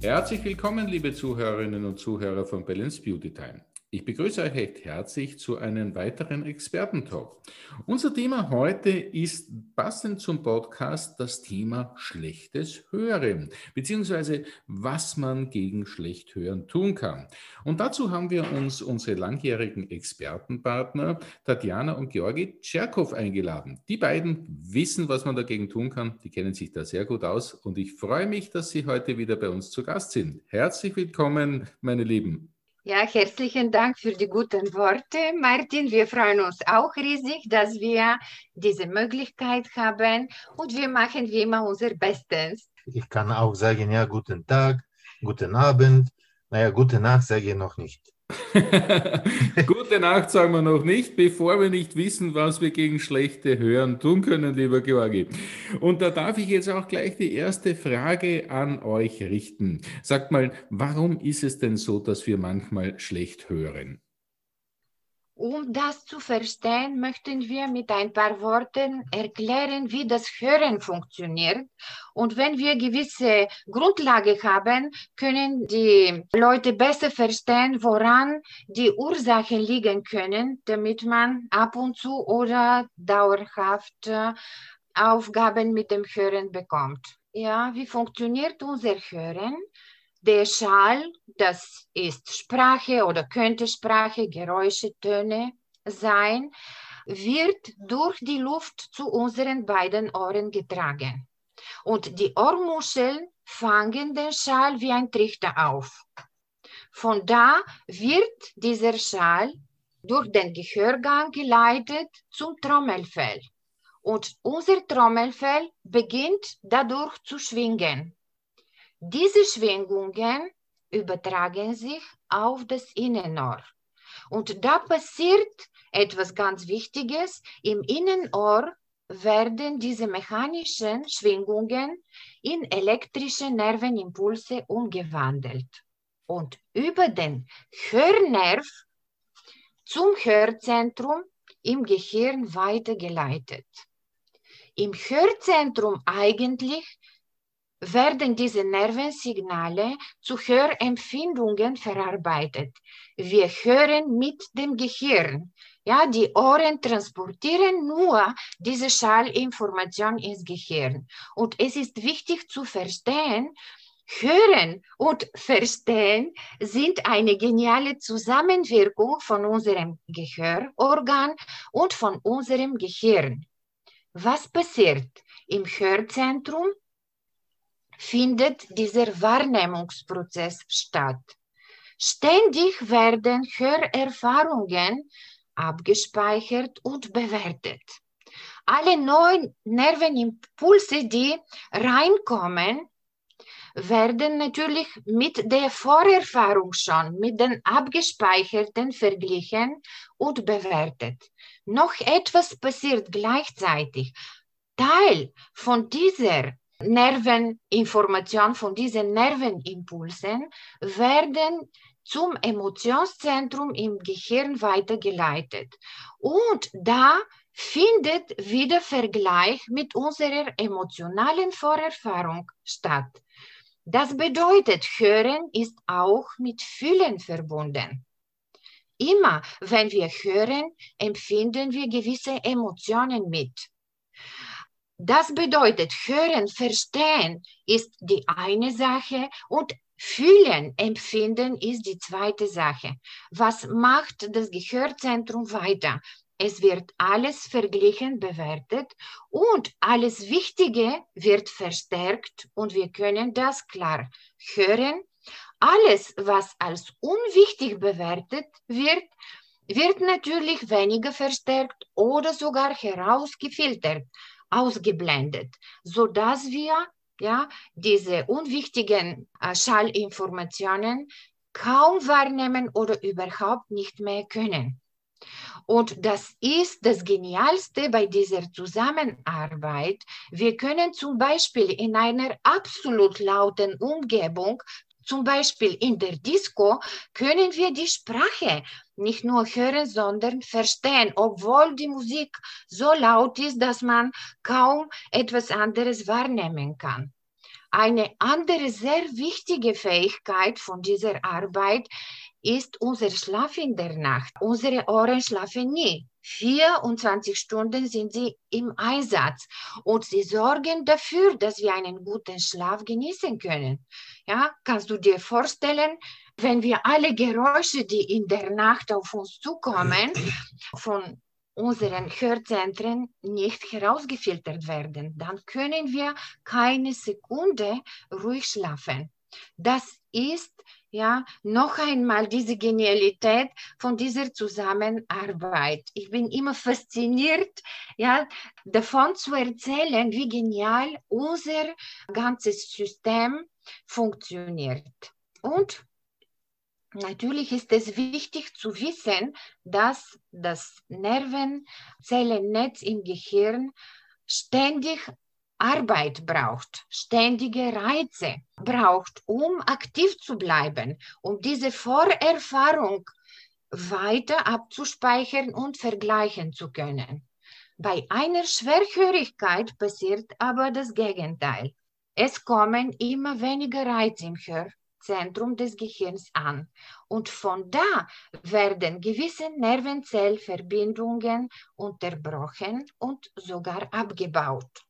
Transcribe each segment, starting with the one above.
Herzlich willkommen, liebe Zuhörerinnen und Zuhörer von Balance Beauty Time. Ich begrüße euch recht herzlich zu einem weiteren Expertentalk. Unser Thema heute ist passend zum Podcast das Thema schlechtes Hören, beziehungsweise was man gegen schlecht Hören tun kann. Und dazu haben wir uns unsere langjährigen Expertenpartner Tatjana und Georgi Tscherkow eingeladen. Die beiden wissen, was man dagegen tun kann. Die kennen sich da sehr gut aus und ich freue mich, dass sie heute wieder bei uns zu Gast sind. Herzlich willkommen, meine Lieben. Ja, herzlichen Dank für die guten Worte, Martin. Wir freuen uns auch riesig, dass wir diese Möglichkeit haben und wir machen wie immer unser Bestes. Ich kann auch sagen, ja, guten Tag, guten Abend. Naja, gute Nacht sage ich noch nicht. Gute Nacht sagen wir noch nicht, bevor wir nicht wissen, was wir gegen schlechte Hören tun können, lieber Georgi. Und da darf ich jetzt auch gleich die erste Frage an euch richten. Sagt mal, warum ist es denn so, dass wir manchmal schlecht hören? Um das zu verstehen, möchten wir mit ein paar Worten erklären, wie das Hören funktioniert. Und wenn wir gewisse Grundlage haben, können die Leute besser verstehen, woran die Ursachen liegen können, damit man ab und zu oder dauerhaft äh, Aufgaben mit dem Hören bekommt. Ja, wie funktioniert unser Hören? Der Schall, das ist Sprache oder könnte Sprache, Geräusche, Töne sein, wird durch die Luft zu unseren beiden Ohren getragen. Und die Ohrmuscheln fangen den Schall wie ein Trichter auf. Von da wird dieser Schall durch den Gehörgang geleitet zum Trommelfell. Und unser Trommelfell beginnt dadurch zu schwingen. Diese Schwingungen übertragen sich auf das Innenohr. Und da passiert etwas ganz Wichtiges. Im Innenohr werden diese mechanischen Schwingungen in elektrische Nervenimpulse umgewandelt und über den Hörnerv zum Hörzentrum im Gehirn weitergeleitet. Im Hörzentrum eigentlich werden diese Nervensignale zu Hörempfindungen verarbeitet. Wir hören mit dem Gehirn. Ja, die Ohren transportieren nur diese Schallinformation ins Gehirn. Und es ist wichtig zu verstehen, Hören und Verstehen sind eine geniale Zusammenwirkung von unserem Gehörorgan und von unserem Gehirn. Was passiert im Hörzentrum? Findet dieser Wahrnehmungsprozess statt. Ständig werden Hörerfahrungen abgespeichert und bewertet. Alle neuen Nervenimpulse, die reinkommen, werden natürlich mit der Vorerfahrung schon, mit den abgespeicherten verglichen und bewertet. Noch etwas passiert gleichzeitig. Teil von dieser Nerveninformation von diesen Nervenimpulsen werden zum Emotionszentrum im Gehirn weitergeleitet. Und da findet wieder Vergleich mit unserer emotionalen Vorerfahrung statt. Das bedeutet, Hören ist auch mit Fühlen verbunden. Immer wenn wir hören, empfinden wir gewisse Emotionen mit. Das bedeutet, hören, verstehen ist die eine Sache und fühlen, empfinden ist die zweite Sache. Was macht das Gehörzentrum weiter? Es wird alles verglichen, bewertet und alles Wichtige wird verstärkt und wir können das klar hören. Alles, was als unwichtig bewertet wird, wird natürlich weniger verstärkt oder sogar herausgefiltert ausgeblendet, sodass wir ja, diese unwichtigen äh, Schallinformationen kaum wahrnehmen oder überhaupt nicht mehr können. Und das ist das Genialste bei dieser Zusammenarbeit. Wir können zum Beispiel in einer absolut lauten Umgebung Zum Beispiel in der Disco können wir die Sprache nicht nur hören, sondern verstehen, obwohl die Musik so laut ist, dass man kaum etwas anderes wahrnehmen kann. Eine andere sehr wichtige Fähigkeit von dieser Arbeit ist unser Schlaf in der Nacht. Unsere Ohren schlafen nie. 24 Stunden sind sie im Einsatz und sie sorgen dafür, dass wir einen guten Schlaf genießen können. Ja, kannst du dir vorstellen, wenn wir alle Geräusche, die in der Nacht auf uns zukommen, von unseren Hörzentren nicht herausgefiltert werden, dann können wir keine Sekunde ruhig schlafen. Das ist ja noch einmal diese Genialität von dieser Zusammenarbeit. Ich bin immer fasziniert, ja, davon zu erzählen, wie genial unser ganzes System funktioniert. Und Natürlich ist es wichtig zu wissen, dass das Nervenzellennetz im Gehirn ständig Arbeit braucht, ständige Reize braucht, um aktiv zu bleiben, um diese Vorerfahrung weiter abzuspeichern und vergleichen zu können. Bei einer Schwerhörigkeit passiert aber das Gegenteil. Es kommen immer weniger Reize im Hör Zentrum des Gehirns an. Und von da werden gewisse Nervenzellverbindungen unterbrochen und sogar abgebaut.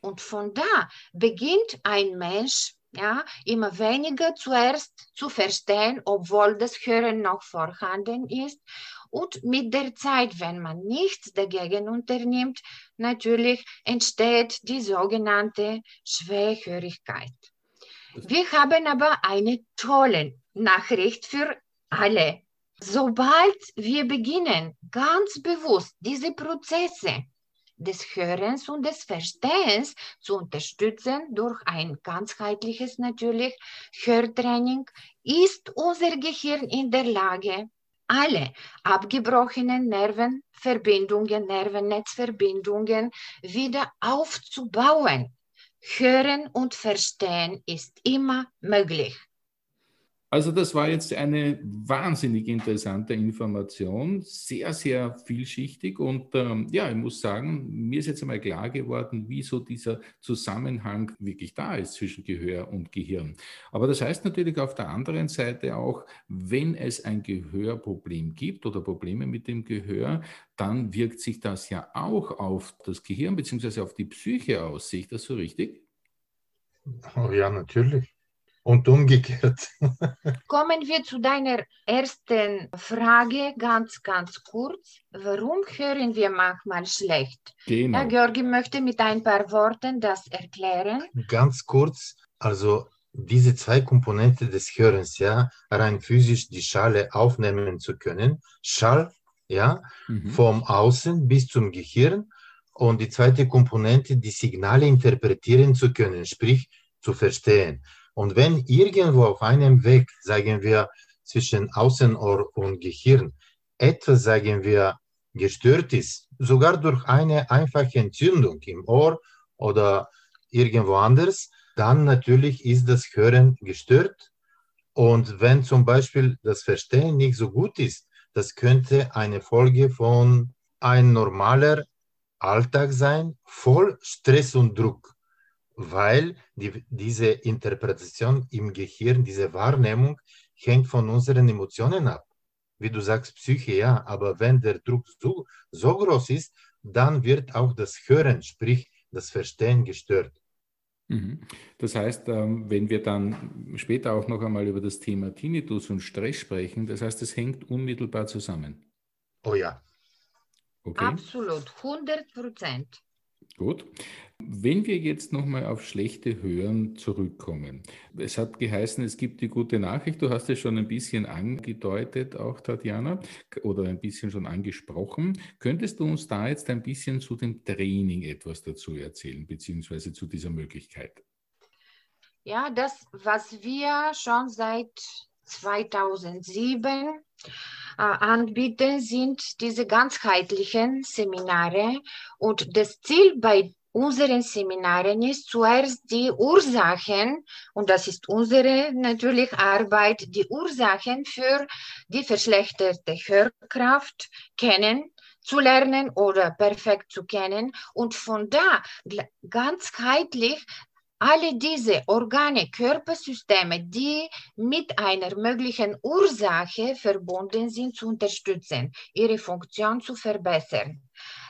Und von da beginnt ein Mensch ja, immer weniger zuerst zu verstehen, obwohl das Hören noch vorhanden ist. Und mit der Zeit, wenn man nichts dagegen unternimmt, natürlich entsteht die sogenannte Schwerhörigkeit. Wir haben aber eine tolle Nachricht für alle. Sobald wir beginnen, ganz bewusst diese Prozesse des Hörens und des Verstehens zu unterstützen durch ein ganzheitliches natürlich Hörtraining, ist unser Gehirn in der Lage, alle abgebrochenen Nervenverbindungen, Nervennetzverbindungen wieder aufzubauen. Hören und Verstehen ist immer möglich. Also das war jetzt eine wahnsinnig interessante Information, sehr, sehr vielschichtig und ähm, ja, ich muss sagen, mir ist jetzt einmal klar geworden, wieso dieser Zusammenhang wirklich da ist zwischen Gehör und Gehirn. Aber das heißt natürlich auf der anderen Seite auch, wenn es ein Gehörproblem gibt oder Probleme mit dem Gehör, dann wirkt sich das ja auch auf das Gehirn bzw. auf die Psyche aus. Sehe ich das so richtig? Oh ja, natürlich und umgekehrt. Kommen wir zu deiner ersten Frage ganz, ganz kurz. Warum hören wir manchmal schlecht? Genau. Ja, Georgi möchte mit ein paar Worten das erklären. Ganz kurz, also diese zwei Komponenten des Hörens, ja, rein physisch die Schale aufnehmen zu können. Schall, ja, mhm. vom Außen bis zum Gehirn. Und die zweite Komponente, die Signale interpretieren zu können, sprich zu verstehen. Und wenn irgendwo auf einem Weg, sagen wir, zwischen Außenohr und Gehirn etwas, sagen wir, gestört ist, sogar durch eine einfache Entzündung im Ohr oder irgendwo anders, dann natürlich ist das Hören gestört. Und wenn zum Beispiel das Verstehen nicht so gut ist, das könnte eine Folge von ein normaler Alltag sein, voll Stress und Druck weil die, diese Interpretation im Gehirn, diese Wahrnehmung hängt von unseren Emotionen ab. Wie du sagst, Psyche, ja, aber wenn der Druck so, so groß ist, dann wird auch das Hören, sprich das Verstehen gestört. Mhm. Das heißt, ähm, wenn wir dann später auch noch einmal über das Thema Tinnitus und Stress sprechen, das heißt, es hängt unmittelbar zusammen. Oh ja. Okay. Absolut, 100 Prozent. Gut. Wenn wir jetzt nochmal auf schlechte Hören zurückkommen. Es hat geheißen, es gibt die gute Nachricht. Du hast es schon ein bisschen angedeutet, auch Tatjana, oder ein bisschen schon angesprochen. Könntest du uns da jetzt ein bisschen zu dem Training etwas dazu erzählen, beziehungsweise zu dieser Möglichkeit? Ja, das, was wir schon seit 2007 äh, anbieten, sind diese ganzheitlichen Seminare. Und das Ziel bei unseren Seminaren ist zuerst die Ursachen, und das ist unsere natürlich Arbeit, die Ursachen für die verschlechterte Hörkraft kennen zu lernen oder perfekt zu kennen und von da ganzheitlich alle diese Organe, Körpersysteme, die mit einer möglichen Ursache verbunden sind, zu unterstützen, ihre Funktion zu verbessern.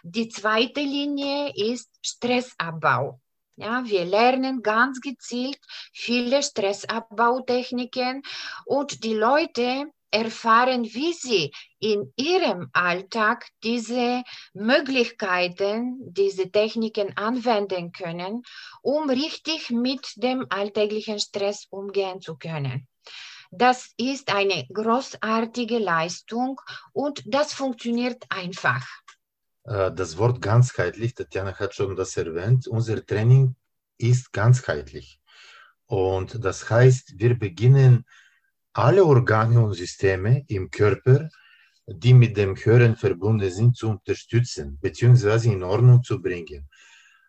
Die zweite Linie ist Stressabbau. Ja, wir lernen ganz gezielt viele Stressabbautechniken und die Leute erfahren, wie sie in ihrem Alltag diese Möglichkeiten, diese Techniken anwenden können, um richtig mit dem alltäglichen Stress umgehen zu können. Das ist eine großartige Leistung und das funktioniert einfach. Äh, das Wort ganzheitlich, Tatjana hat schon das erwähnt, unser Training ist ganzheitlich. Und das heißt, wir beginnen alle Organe und Systeme im Körper, die mit dem Hören verbunden sind, zu unterstützen bzw. in Ordnung zu bringen.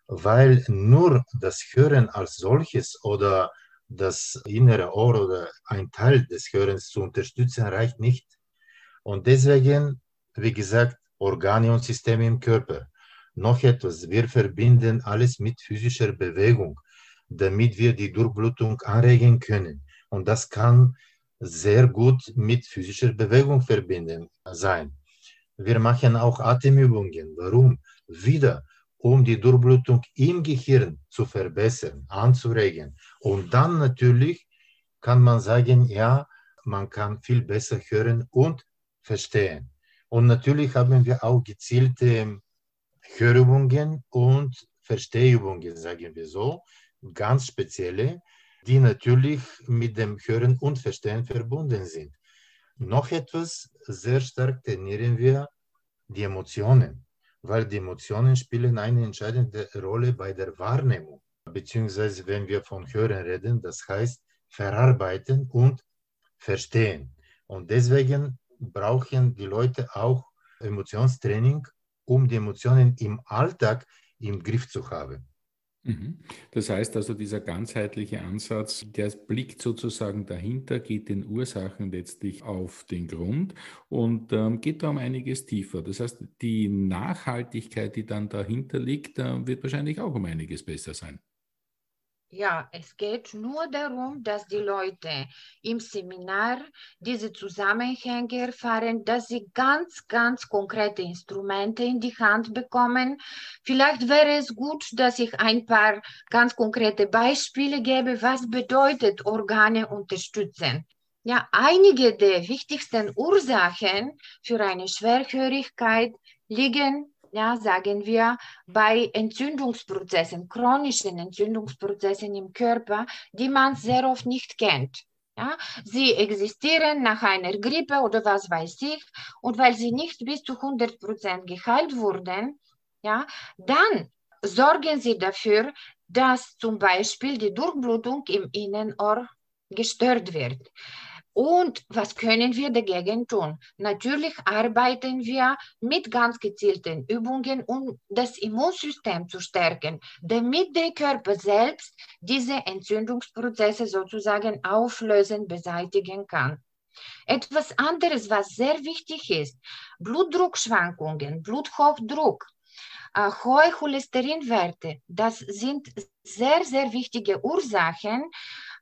Weil nur das Hören als solches oder das innere Ohr oder ein Teil des Hörens zu unterstützen, reicht nicht. Und deswegen, wie gesagt, Organe und Systeme im Körper. Noch etwas, wir verbinden alles mit physischer Bewegung, damit wir die Durchblutung anregen können. Und das kann sehr gut mit physischer Bewegung verbinden sein. Wir machen auch Atemübungen. Warum? Wieder, um die Durchblutung im Gehirn zu verbessern, anzuregen. Und dann natürlich kann man sagen, ja, man kann viel besser hören und verstehen. Und natürlich haben wir auch gezielte Hörübungen und Verstehübungen, sagen wir so, ganz spezielle, die natürlich mit dem Hören und Verstehen verbunden sind. Noch etwas, sehr stark trainieren wir die Emotionen, weil die Emotionen spielen eine entscheidende Rolle bei der Wahrnehmung, beziehungsweise wenn wir von Hören reden, das heißt verarbeiten und verstehen. Und deswegen brauchen die Leute auch Emotionstraining, um die Emotionen im Alltag im Griff zu haben. Mhm. Das heißt also, dieser ganzheitliche Ansatz, der blickt sozusagen dahinter, geht den Ursachen letztlich auf den Grund und ähm, geht da um einiges tiefer. Das heißt, die Nachhaltigkeit, die dann dahinter liegt, äh, wird wahrscheinlich auch um einiges besser sein. Ja, es geht nur darum, dass die Leute im Seminar diese Zusammenhänge erfahren, dass sie ganz, ganz konkrete Instrumente in die Hand bekommen. Vielleicht wäre es gut, dass ich ein paar ganz konkrete Beispiele gebe, was bedeutet Organe unterstützen. Ja, einige der wichtigsten Ursachen für eine Schwerhörigkeit liegen ja, sagen wir, bei Entzündungsprozessen, chronischen Entzündungsprozessen im Körper, die man sehr oft nicht kennt. Ja, sie existieren nach einer Grippe oder was weiß ich, und weil sie nicht bis zu 100 Prozent geheilt wurden, ja, dann sorgen sie dafür, dass zum Beispiel die Durchblutung im Innenohr gestört wird. Und was können wir dagegen tun? Natürlich arbeiten wir mit ganz gezielten Übungen, um das Immunsystem zu stärken, damit der Körper selbst diese Entzündungsprozesse sozusagen auflösen, beseitigen kann. Etwas anderes, was sehr wichtig ist, Blutdruckschwankungen, Bluthochdruck, äh, hohe Cholesterinwerte, das sind sehr, sehr wichtige Ursachen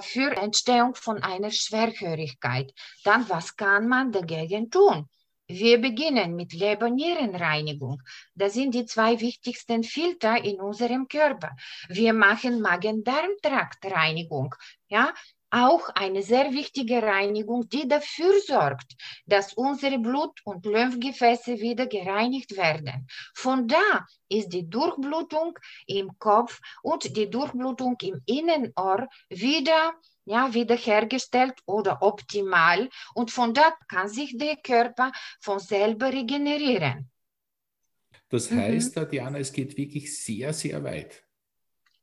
für Entstehung von einer Schwerhörigkeit. Dann, was kann man dagegen tun? Wir beginnen mit Leber-Nierenreinigung. Das sind die zwei wichtigsten Filter in unserem Körper. Wir machen Magen-Darm-Trakt-Reinigung. Ja, auch eine sehr wichtige Reinigung, die dafür sorgt, dass unsere Blut- und Lymphgefäße wieder gereinigt werden. Von da ist die Durchblutung im Kopf und die Durchblutung im Innenohr wieder ja, wiederhergestellt oder optimal und von da kann sich der Körper von selber regenerieren. Das heißt, mhm. Diana, es geht wirklich sehr, sehr weit.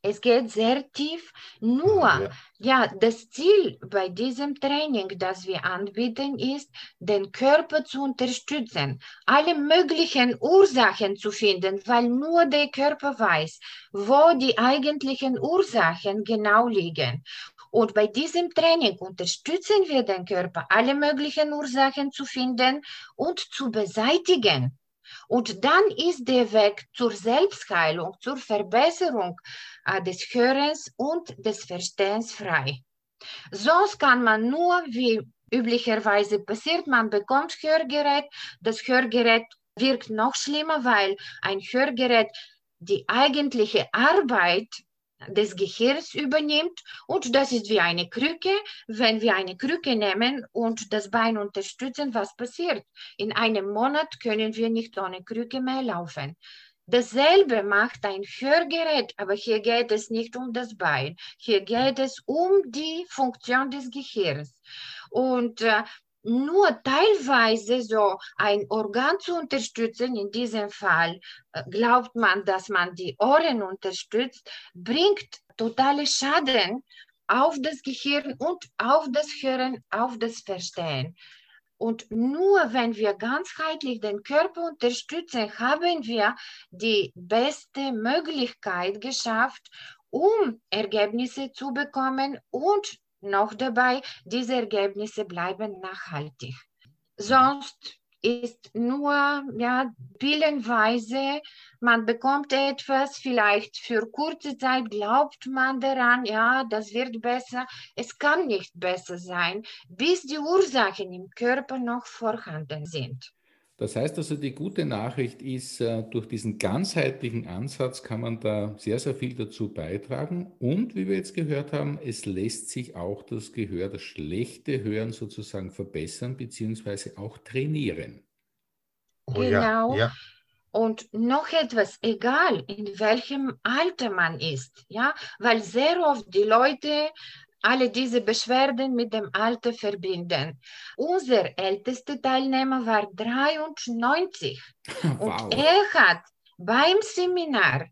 Es geht sehr tief. Nur, ja. ja. das Ziel bei diesem Training, das wir anbieten, ist, den Körper zu unterstützen, alle möglichen Ursachen zu finden, weil nur der Körper weiß, wo die eigentlichen Ursachen genau liegen. Und bei diesem Training unterstützen wir den Körper, alle möglichen Ursachen zu finden und zu beseitigen. Und dann ist der Weg zur Selbstheilung, zur Verbesserung äh, des Hörens und des Verstehens frei. Sonst kann man nur, wie üblicherweise passiert, man bekommt Hörgerät, das Hörgerät wirkt noch schlimmer, weil ein Hörgerät die eigentliche Arbeit des Gehirns übernimmt und das ist wie eine Krücke. Wenn wir eine Krücke nehmen und das Bein unterstützen, was passiert? In einem Monat können wir nicht ohne Krücke mehr laufen. Dasselbe macht ein Hörgerät, aber hier geht es nicht um das Bein. Hier geht es um die Funktion des Gehirns. Und äh, nur teilweise so ein Organ zu unterstützen, in diesem Fall äh, glaubt man, dass man die Ohren unterstützt, bringt totale Schaden auf das Gehirn und auf das Hören, auf das Verstehen. Und nur wenn wir ganzheitlich den Körper unterstützen, haben wir die beste Möglichkeit geschafft, um Ergebnisse zu bekommen und noch dabei, diese Ergebnisse bleiben nachhaltig. Sonst ist nur ja, pillenweise, man bekommt etwas, vielleicht für kurze Zeit glaubt man daran, ja, das wird besser. Es kann nicht besser sein, bis die Ursachen im Körper noch vorhanden sind. Das heißt also, die gute Nachricht ist, äh, durch diesen ganzheitlichen Ansatz kann man da sehr, sehr viel dazu beitragen. Und wie wir jetzt gehört haben, es lässt sich auch das Gehör, das schlechte Hören sozusagen verbessern, beziehungsweise auch trainieren. Oh, genau. Ja, ja. Und noch etwas, egal in welchem Alter man ist, ja, weil sehr oft die Leute alle diese Beschwerden mit dem Alter verbinden. Unser ältester Teilnehmer war 93 wow. und er hat beim Seminar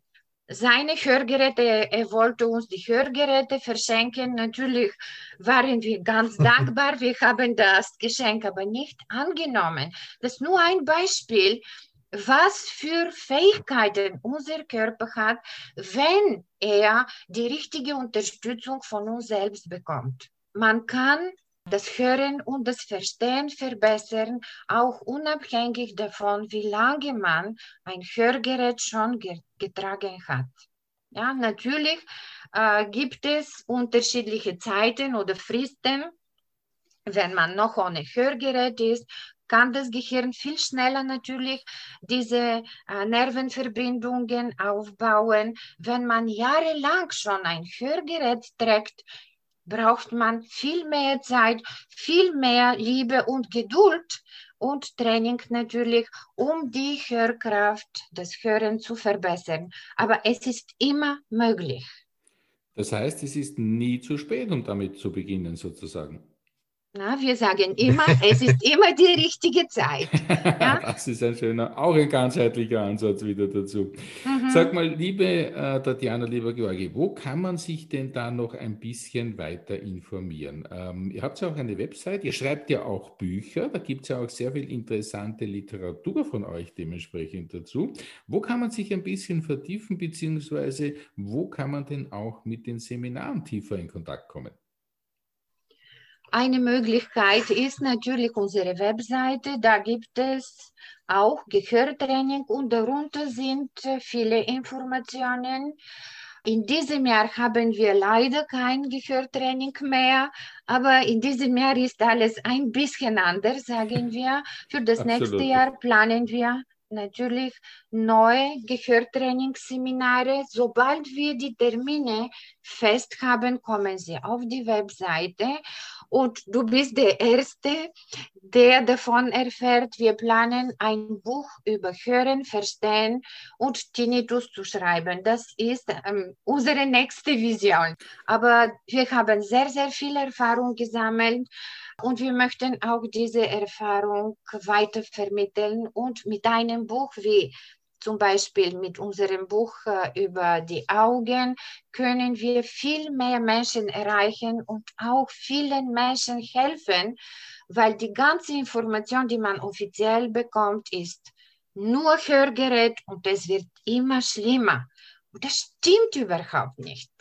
seine Hörgeräte, er wollte uns die Hörgeräte verschenken. Natürlich waren wir ganz dankbar. Wir haben das Geschenk aber nicht angenommen. Das ist nur ein Beispiel, was für Fähigkeiten unser Körper hat, wenn er die richtige Unterstützung von uns selbst bekommt. Man kann das Hören und das Verstehen verbessern, auch unabhängig davon, wie lange man ein Hörgerät schon getragen hat. Ja, natürlich äh, gibt es unterschiedliche Zeiten oder Fristen. Wenn man noch ohne Hörgerät ist, kann das Gehirn viel schneller natürlich diese äh, Nervenverbindungen aufbauen. Wenn man jahrelang schon ein Hörgerät trägt, braucht man viel mehr Zeit, viel mehr Liebe und Geduld und Training natürlich, um die Hörkraft, das Hören zu verbessern. Aber es ist immer möglich. Das heißt, es ist nie zu spät, um damit zu beginnen, sozusagen. Na, wir sagen immer, es ist immer die richtige Zeit. Ja? das ist ein schöner, auch ein ganzheitlicher Ansatz wieder dazu. Mhm. Sag mal, liebe äh, Tatjana, lieber Georgi, wo kann man sich denn da noch ein bisschen weiter informieren? Ähm, ihr habt ja auch eine Website, ihr schreibt ja auch Bücher, da gibt es ja auch sehr viel interessante Literatur von euch dementsprechend dazu. Wo kann man sich ein bisschen vertiefen, beziehungsweise wo kann man denn auch mit den Seminaren tiefer in Kontakt kommen? Eine Möglichkeit ist natürlich unsere Webseite. Da gibt es auch Gehörtraining und darunter sind viele Informationen. In diesem Jahr haben wir leider kein Gehörtraining mehr, aber in diesem Jahr ist alles ein bisschen anders, sagen wir. Für das Absolut. nächste Jahr planen wir natürlich neue Gehörtrainingsseminare. Sobald wir die Termine fest haben, kommen sie auf die Webseite und du bist der Erste, der davon erfährt. Wir planen ein Buch über Hören, Verstehen und Tinnitus zu schreiben. Das ist ähm, unsere nächste Vision. Aber wir haben sehr, sehr viel Erfahrung gesammelt und wir möchten auch diese Erfahrung weiter vermitteln und mit einem Buch wie zum Beispiel mit unserem Buch äh, über die Augen, können wir viel mehr Menschen erreichen und auch vielen Menschen helfen, weil die ganze Information, die man offiziell bekommt, ist nur Hörgerät und es wird immer schlimmer. Und das stimmt überhaupt nicht.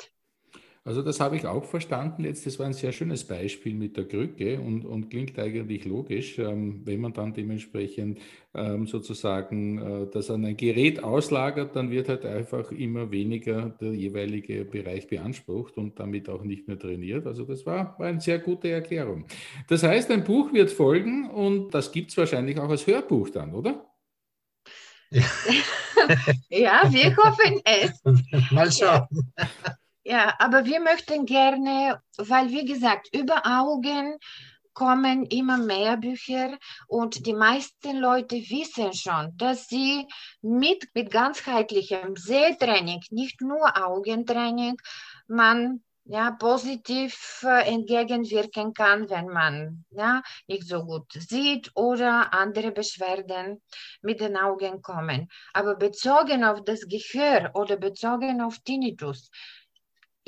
Also das habe ich auch verstanden jetzt. Das war ein sehr schönes Beispiel mit der Krücke und, und klingt eigentlich logisch, ähm, wenn man dann dementsprechend ähm, sozusagen äh, das an ein Gerät auslagert, dann wird halt einfach immer weniger der jeweilige Bereich beansprucht und damit auch nicht mehr trainiert. Also das war, war eine sehr gute Erklärung. Das heißt, ein Buch wird folgen und das gibt es wahrscheinlich auch als Hörbuch dann, oder? Ja, ja wir hoffen es. Mal schauen. Ja. Ja, aber wir möchten gerne, weil wie gesagt, über Augen kommen immer mehr Bücher und die meisten Leute wissen schon, dass sie mit, mit ganzheitlichem Sehtraining, nicht nur Augentraining, man ja, positiv äh, entgegenwirken kann, wenn man ja, nicht so gut sieht oder andere Beschwerden mit den Augen kommen. Aber bezogen auf das Gehör oder bezogen auf Tinnitus,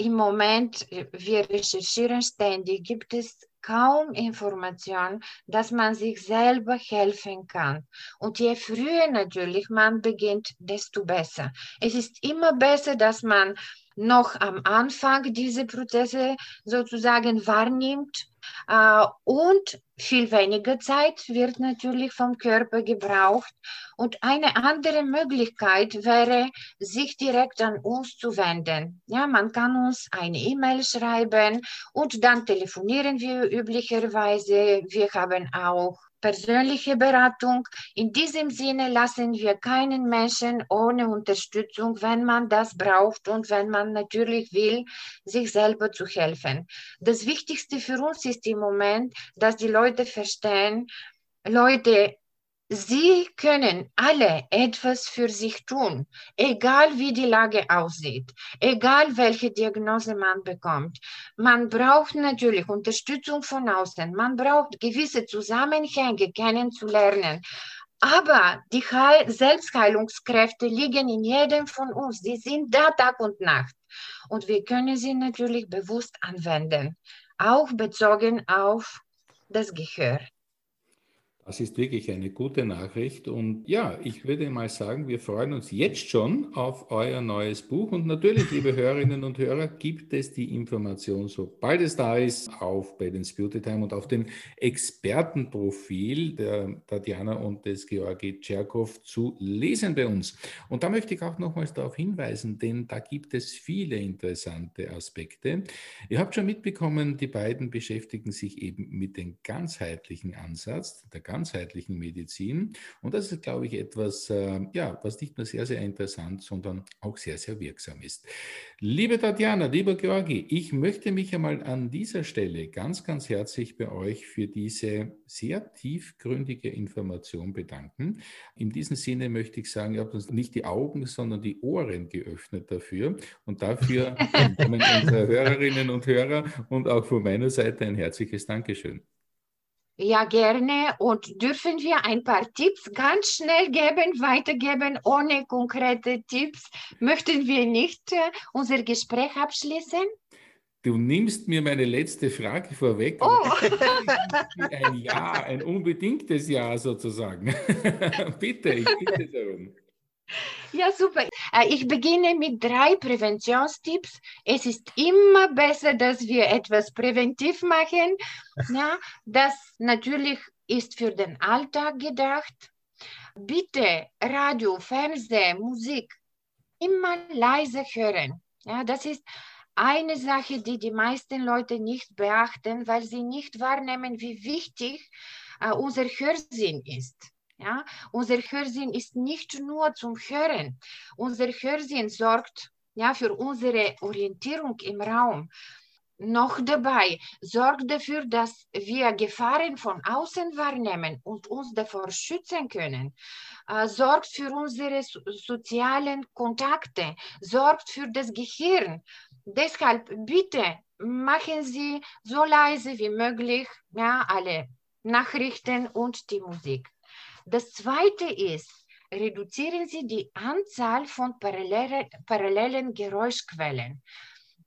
im Moment, wir recherchieren ständig, gibt es kaum Informationen, dass man sich selber helfen kann. Und je früher natürlich man beginnt, desto besser. Es ist immer besser, dass man noch am Anfang diese Prozesse sozusagen wahrnimmt und viel weniger Zeit wird natürlich vom Körper gebraucht. Und eine andere Möglichkeit wäre, sich direkt an uns zu wenden. Ja, man kann uns eine E-Mail schreiben und dann telefonieren wir üblicherweise. Wir haben auch persönliche Beratung. In diesem Sinne lassen wir keinen Menschen ohne Unterstützung, wenn man das braucht und wenn man natürlich will, sich selber zu helfen. Das Wichtigste für uns ist im Moment, dass die Leute verstehen, Leute, Sie können alle etwas für sich tun, egal wie die Lage aussieht, egal welche Diagnose man bekommt. Man braucht natürlich Unterstützung von außen, man braucht gewisse Zusammenhänge kennenzulernen. Aber die Heil Selbstheilungskräfte liegen in jedem von uns. Sie sind da Tag und Nacht. Und wir können sie natürlich bewusst anwenden, auch bezogen auf das Gehör. Das ist wirklich eine gute Nachricht. Und ja, ich würde mal sagen, wir freuen uns jetzt schon auf euer neues Buch. Und natürlich, liebe Hörerinnen und Hörer, gibt es die Information, sobald es da ist, auf Balance Beauty Time und auf dem Expertenprofil der Tatjana und des Georgi Tscherkow zu lesen bei uns. Und da möchte ich auch nochmals darauf hinweisen, denn da gibt es viele interessante Aspekte. Ihr habt schon mitbekommen, die beiden beschäftigen sich eben mit dem ganzheitlichen Ansatz, der ganz ganzheitlichen Medizin. Und das ist, glaube ich, etwas, äh, ja, was nicht nur sehr, sehr interessant, sondern auch sehr, sehr wirksam ist. Liebe Tatjana, lieber Georgi, ich möchte mich einmal an dieser Stelle ganz, ganz herzlich bei euch für diese sehr tiefgründige Information bedanken. In diesem Sinne möchte ich sagen, ihr habt uns nicht die Augen, sondern die Ohren geöffnet dafür. Und dafür kommen unsere Hörerinnen und Hörer und auch von meiner Seite ein herzliches Dankeschön. Ja, gerne. Und dürfen wir ein paar Tipps ganz schnell geben, weitergeben, ohne konkrete Tipps? Möchten wir nicht äh, unser Gespräch abschließen? Du nimmst mir meine letzte Frage vorweg. Oh. ein Ja, ein unbedingtes Ja sozusagen. bitte, ich bitte darum. Ja, super. Äh, ich beginne mit drei Präventionstipps. Es ist immer besser, dass wir etwas präventiv machen. Ja, das natürlich ist für den Alltag gedacht. Bitte Radio, Fernsehen, Musik immer leise hören. Ja, das ist eine Sache, die die meisten Leute nicht beachten, weil sie nicht wahrnehmen, wie wichtig äh, unser Hörsinn ist. Ja? Unser Hörsinn ist nicht nur zum Hören. Unser Hörsinn sorgt ja, für unsere Orientierung im Raum. Noch dabei sorgt dafür, dass wir Gefahren von außen wahrnehmen und uns davor schützen können, äh, sorgt für unsere so sozialen Kontakte, sorgt für das Gehirn. Deshalb bitte machen Sie so leise wie möglich ja, alle Nachrichten und die Musik. Das zweite ist, reduzieren Sie die Anzahl von parallele, parallelen Geräuschquellen.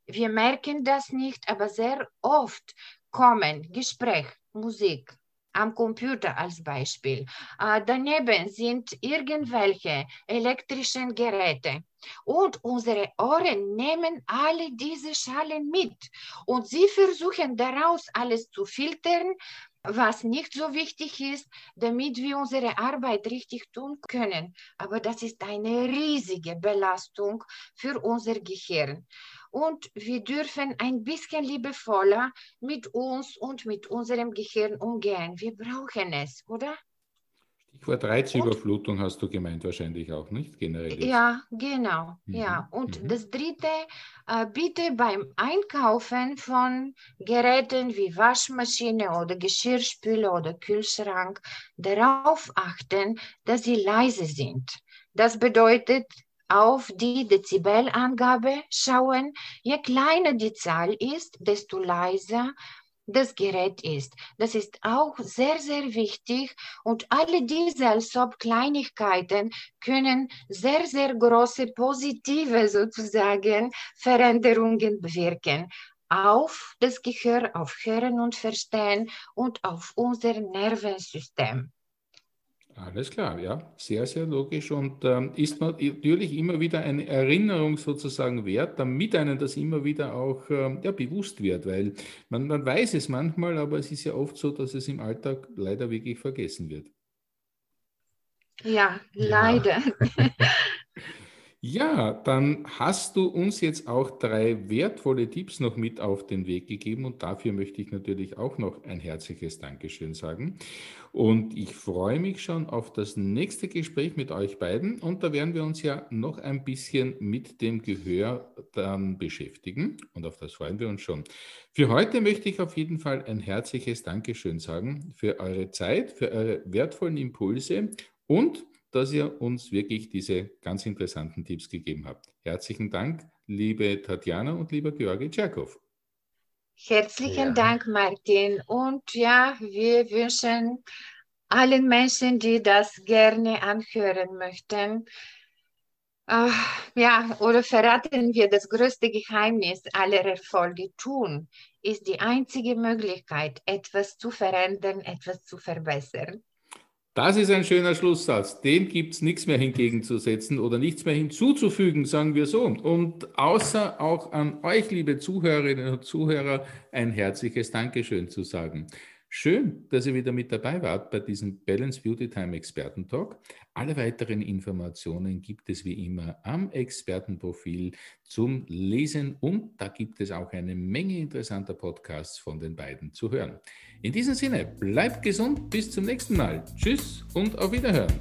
Wir merken das nicht, aber sehr oft kommen Gespräch, Musik, am Computer als Beispiel. Äh, daneben sind irgendwelche elektrischen Geräte. Und unsere Ohren nehmen alle diese Schalen mit. Und sie versuchen daraus alles zu filtern, was nicht so wichtig ist, damit wir unsere Arbeit richtig tun können. Aber das ist eine riesige Belastung für unser Gehirn und wir dürfen ein bisschen liebevoller mit uns und mit unserem Gehirn umgehen. Wir brauchen es, oder? Stichwort Reizüberflutung hast du gemeint wahrscheinlich auch, nicht? Generell. Ja, genau. Mhm. Ja. Und mhm. das Dritte, äh, bitte beim Einkaufen von Geräten wie Waschmaschine oder Geschirrspüler oder Kühlschrank darauf achten, dass sie leise sind. Das bedeutet, auf die Dezibelangabe schauen. Je kleiner die Zahl ist, desto leiser das Gerät ist. Das ist auch sehr, sehr wichtig und alle diese als Kleinigkeiten können sehr, sehr große positive sozusagen Veränderungen bewirken auf das Gehör, auf Hören und Verstehen und auf unser Nervensystem. Alles klar, ja, sehr, sehr logisch und ähm, ist natürlich immer wieder eine Erinnerung sozusagen wert, damit einem das immer wieder auch ähm, ja, bewusst wird, weil man, man weiß es manchmal, aber es ist ja oft so, dass es im Alltag leider wirklich vergessen wird. Ja, leider. Ja. Ja, dann hast du uns jetzt auch drei wertvolle Tipps noch mit auf den Weg gegeben und dafür möchte ich natürlich auch noch ein herzliches Dankeschön sagen. Und ich freue mich schon auf das nächste Gespräch mit euch beiden und da werden wir uns ja noch ein bisschen mit dem Gehör dann beschäftigen und auf das freuen wir uns schon. Für heute möchte ich auf jeden Fall ein herzliches Dankeschön sagen für eure Zeit, für eure wertvollen Impulse und dass ihr uns wirklich diese ganz interessanten Tipps gegeben habt. Herzlichen Dank, liebe Tatjana und lieber Georgi Tscherkow. Herzlichen ja. Dank, Martin. Und ja, wir wünschen allen Menschen, die das gerne anhören möchten, äh, ja, oder verraten wir das größte Geheimnis aller Erfolge tun, ist die einzige Möglichkeit, etwas zu verändern, etwas zu verbessern. Das ist ein schöner Schlusssatz. Dem gibt es nichts mehr hingegenzusetzen oder nichts mehr hinzuzufügen, sagen wir so. Und außer auch an euch, liebe Zuhörerinnen und Zuhörer, ein herzliches Dankeschön zu sagen. Schön, dass ihr wieder mit dabei wart bei diesem Balance Beauty Time Experten-Talk. Alle weiteren Informationen gibt es wie immer am Expertenprofil zum Lesen und da gibt es auch eine Menge interessanter Podcasts von den beiden zu hören. In diesem Sinne, bleibt gesund, bis zum nächsten Mal. Tschüss und auf Wiederhören.